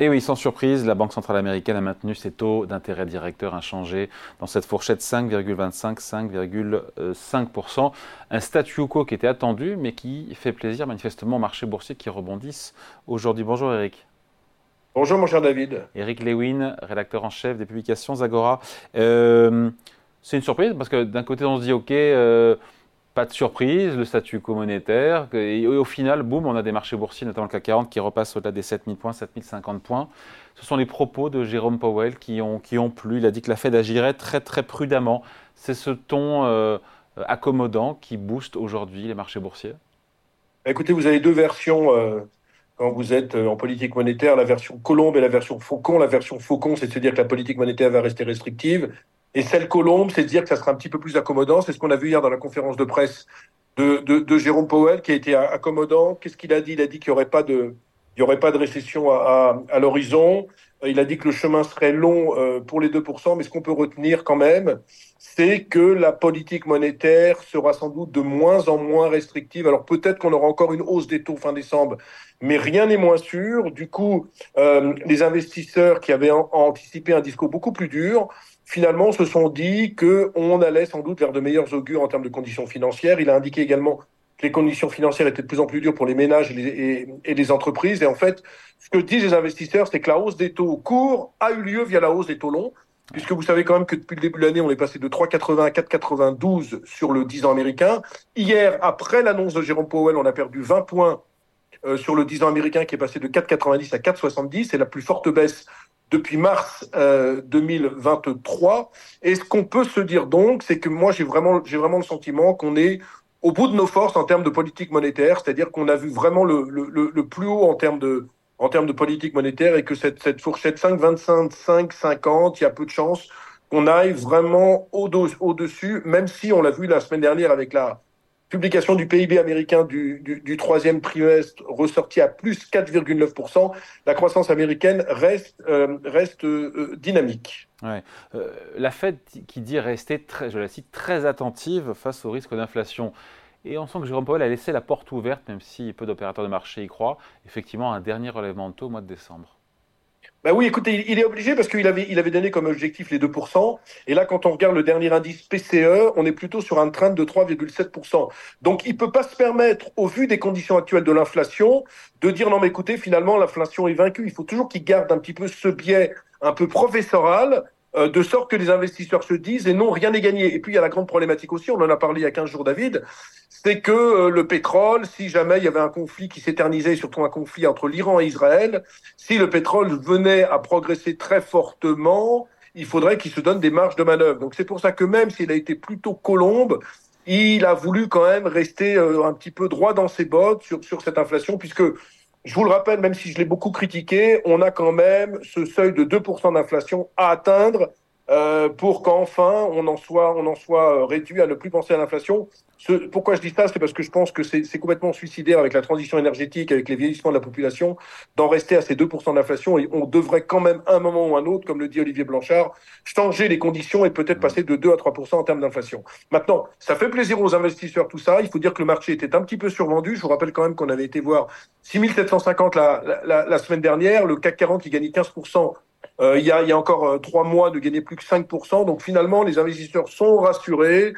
Et oui, sans surprise, la Banque centrale américaine a maintenu ses taux d'intérêt directeur inchangés dans cette fourchette 5,25-5,5%. Un statu quo qui était attendu, mais qui fait plaisir manifestement au marché boursier qui rebondissent aujourd'hui. Bonjour Eric. Bonjour mon cher David. Eric Lewin, rédacteur en chef des publications Zagora. Euh, c'est une surprise parce que d'un côté on se dit ok, euh, pas de surprise, le statu quo monétaire. Et au final, boum, on a des marchés boursiers, notamment le CAC 40, qui repassent au-delà des 7000 points, 7050 points. Ce sont les propos de Jérôme Powell qui ont, qui ont plu. Il a dit que la Fed agirait très très prudemment. C'est ce ton euh, accommodant qui booste aujourd'hui les marchés boursiers? Écoutez, vous avez deux versions euh, quand vous êtes euh, en politique monétaire, la version Colombe et la version Faucon. La version Faucon, c'est de se dire que la politique monétaire va rester restrictive. Et celle Colombe, c'est dire que ça sera un petit peu plus accommodant. C'est ce qu'on a vu hier dans la conférence de presse de, Jérôme Powell, qui a été accommodant. Qu'est-ce qu'il a dit? Il a dit qu'il n'y aurait pas de, aurait pas de récession à l'horizon. Il a dit que le chemin serait long euh, pour les 2%, mais ce qu'on peut retenir quand même, c'est que la politique monétaire sera sans doute de moins en moins restrictive. Alors peut-être qu'on aura encore une hausse des taux fin décembre, mais rien n'est moins sûr. Du coup, euh, les investisseurs qui avaient anticipé un discours beaucoup plus dur finalement se sont dit qu'on allait sans doute vers de meilleurs augures en termes de conditions financières. Il a indiqué également les conditions financières étaient de plus en plus dures pour les ménages et les, entreprises. Et en fait, ce que disent les investisseurs, c'est que la hausse des taux courts a eu lieu via la hausse des taux longs, puisque vous savez quand même que depuis le début de l'année, on est passé de 3,80 à 4,92 sur le 10 ans américain. Hier, après l'annonce de Jérôme Powell, on a perdu 20 points euh, sur le 10 ans américain qui est passé de 4,90 à 4,70. C'est la plus forte baisse depuis mars euh, 2023. Et ce qu'on peut se dire donc, c'est que moi j'ai vraiment, j'ai vraiment le sentiment qu'on est au bout de nos forces en termes de politique monétaire, c'est-à-dire qu'on a vu vraiment le, plus haut en termes de politique monétaire et que cette, cette fourchette 5,25, 5,50, il y a peu de chances qu'on aille vraiment au-dessus, même si on l'a vu la semaine dernière avec la, publication du PIB américain du, du, troisième trimestre ressorti à plus 4,9%, la croissance américaine reste, euh, reste euh, dynamique. Ouais. Euh, la Fed qui dit rester, très, je la cite, très attentive face au risque d'inflation. Et on sent que Jérôme Powell a laissé la porte ouverte, même si peu d'opérateurs de marché y croient, effectivement, un dernier relèvement de taux au mois de décembre. Ben oui, écoutez, il est obligé parce qu'il avait, il avait donné comme objectif les 2%. Et là, quand on regarde le dernier indice PCE, on est plutôt sur un train de 3,7%. Donc, il peut pas se permettre, au vu des conditions actuelles de l'inflation, de dire non, mais écoutez, finalement, l'inflation est vaincue. Il faut toujours qu'il garde un petit peu ce biais un peu professoral euh, de sorte que les investisseurs se disent, et non, rien n'est gagné. Et puis, il y a la grande problématique aussi, on en a parlé il y a 15 jours, David, c'est que euh, le pétrole, si jamais il y avait un conflit qui s'éternisait, surtout un conflit entre l'Iran et Israël, si le pétrole venait à progresser très fortement, il faudrait qu'il se donne des marges de manœuvre. Donc, c'est pour ça que même s'il a été plutôt colombe, il a voulu quand même rester euh, un petit peu droit dans ses bottes sur, sur cette inflation, puisque je vous le rappelle, même si je l'ai beaucoup critiqué, on a quand même ce seuil de 2% d'inflation à atteindre euh, pour qu'enfin on en soit, on en soit euh, réduit à ne plus penser à l'inflation. pourquoi je dis ça, c'est parce que je pense que c'est complètement suicidaire avec la transition énergétique, avec les vieillissements de la population, d'en rester à ces 2% d'inflation. Et on devrait quand même, un moment ou un autre, comme le dit Olivier Blanchard, changer les conditions et peut-être passer de 2 à 3% en termes d'inflation. Maintenant, ça fait plaisir aux investisseurs tout ça. Il faut dire que le marché était un petit peu survendu. Je vous rappelle quand même qu'on avait été voir 6750 la, la, la semaine dernière, le CAC 40 qui gagnait 15% euh, il, y a, il y a encore euh, trois mois de gagner plus que 5%. Donc finalement, les investisseurs sont rassurés,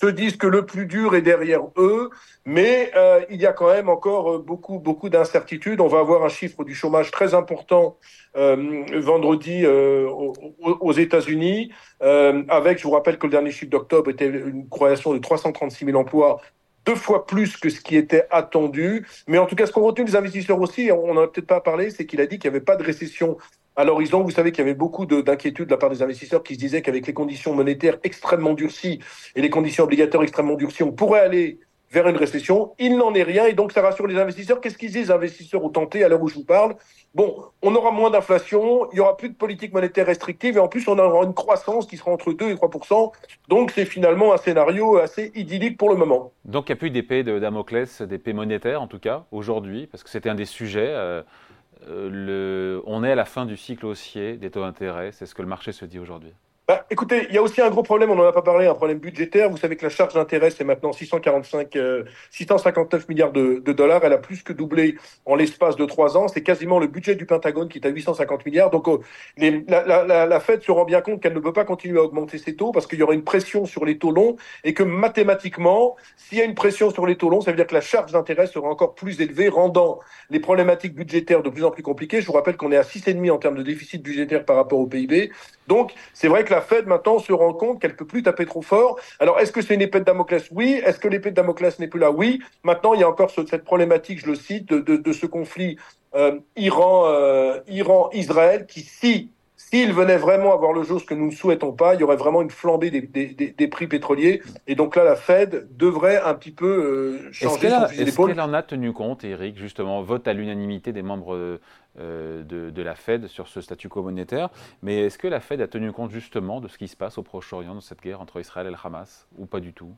se disent que le plus dur est derrière eux, mais euh, il y a quand même encore beaucoup, beaucoup d'incertitudes. On va avoir un chiffre du chômage très important euh, vendredi euh, aux, États-Unis, avec, je vous rappelle que le dernier chiffre d'octobre était une croissance de 336 000 emplois deux fois plus que ce qui était attendu. Mais en tout cas, ce qu'on retenu des investisseurs aussi, on n'en a peut-être pas parlé, c'est qu'il a dit qu'il n'y avait pas de récession à l'horizon, vous savez qu'il y avait beaucoup d'inquiétudes de, la part des investisseurs qui se disaient qu'avec les conditions monétaires extrêmement durcies et les conditions obligatoires extrêmement durcies, on pourrait aller vers une récession. Il n'en est rien et donc ça rassure les investisseurs. Qu'est-ce qu'ils disent investisseurs au tenté à l'heure où je vous parle? Bon, on aura moins d'inflation, il y aura plus de politique monétaire restrictive et en plus on aura une croissance qui sera entre 2 et 3 Donc c'est finalement un scénario assez idyllique pour le moment. Donc il n'y a plus d'épée de Damoclès, d'épée monétaire en tout cas aujourd'hui, parce que c'était un des sujets. Euh, le, on est à la fin du cycle haussier des taux d'intérêt, c'est ce que le marché se dit aujourd'hui. Bah, écoutez, il y a aussi un gros problème, on n'en a pas parlé, un problème budgétaire. Vous savez que la charge d'intérêt, c'est maintenant 645, 659 euh, milliards de, dollars. Elle a plus que doublé en l'espace de trois ans. C'est quasiment le budget du Pentagone qui est à 850 milliards. Donc, oh, la, la, Fed se rend bien compte qu'elle ne peut pas continuer à augmenter ses taux parce qu'il y aura une pression sur les taux longs et que mathématiquement, s'il y a une pression sur les taux longs, ça veut dire que la charge d'intérêt sera encore plus élevée, rendant les problématiques budgétaires de plus en plus compliquées. Je vous rappelle qu'on est à 6,5 en termes de déficit budgétaire par rapport au PIB. Donc, c'est vrai que la Fed maintenant se rend compte qu'elle peut plus taper trop fort. Alors, est-ce que c'est une épée de Damoclès? Oui. Est-ce que l'épée de Damoclès n'est plus là? Oui. Maintenant, il y a encore cette problématique, je le cite, de, ce conflit euh, Iran, euh, Iran-Israël qui, si s'il venait vraiment avoir le jour, ce que nous ne souhaitons pas, il y aurait vraiment une flambée des, prix pétroliers. Et donc là, la Fed devrait un petit peu euh, changer Est-ce qu'elle en a tenu compte, Eric, justement, vote à l'unanimité des membres euh, de, la Fed sur ce statu quo monétaire. Mais est-ce que la Fed a tenu compte justement de ce qui se passe au Proche-Orient dans cette guerre entre Israël et le Hamas, ou pas du tout?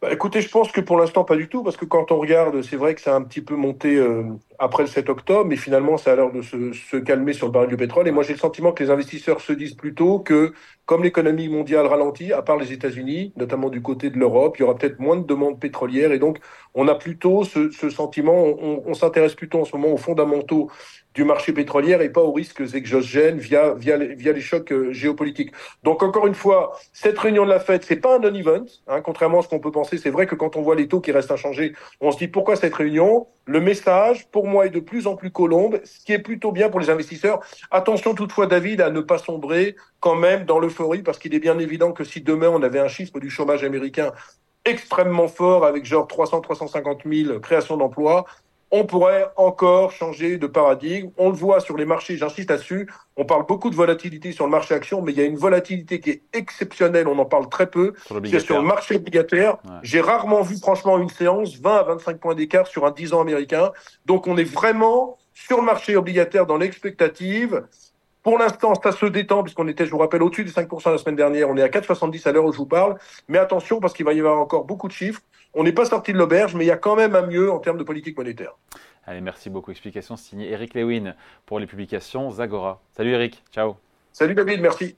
Bah, écoutez, je pense que pour l'instant, pas du tout, parce que quand on regarde, c'est vrai que ça a un petit peu monté euh, après le 7 octobre, mais finalement, ça a l'air de se, calmer sur le baril du pétrole. Et moi, j'ai le sentiment que les investisseurs se disent plutôt que, comme l'économie mondiale ralentit, à part les États-Unis, notamment du côté de l'Europe, il y aura peut-être moins de demandes pétrolières. Et donc, on a plutôt ce, sentiment, on s'intéresse plutôt en ce moment aux fondamentaux du marché pétrolier et pas aux risques exogènes via, via, les, chocs euh, géopolitiques. Donc encore une fois, cette réunion de la Fed, c'est pas un non-event, hein, contrairement à ce qu'on peut penser. C'est vrai que quand on voit les taux qui restent inchangés, on se dit pourquoi cette réunion? Le message, pour moi, est de plus en plus colombe, ce qui est plutôt bien pour les investisseurs. Attention toutefois, David, à ne pas sombrer quand même dans l'euphorie, parce qu'il est bien évident que si demain on avait un chiffre du chômage américain extrêmement fort, avec genre 300-350 000 créations d'emplois, on pourrait encore changer de paradigme. On le voit sur les marchés, j'insiste là-dessus. On parle beaucoup de volatilité sur le marché action, mais il y a une volatilité qui est exceptionnelle, on en parle très peu. C'est sur le marché obligataire. J'ai rarement vu franchement une séance 20 à 25 points d'écart sur un 10 ans américain. Donc on est vraiment sur le marché obligataire dans l'expectative. Pour l'instant, ça se détend, puisqu'on était, je vous rappelle, au-dessus des 5% la semaine dernière. On est à 4,70 à l'heure où je vous parle. Mais attention, parce qu'il va y avoir encore beaucoup de chiffres. On n'est pas sorti de l'auberge, mais il y a quand même un mieux en termes de politique monétaire. Allez, merci beaucoup. Explication signée Eric Lewin pour les publications Zagora. Salut Eric, ciao. Salut David, merci.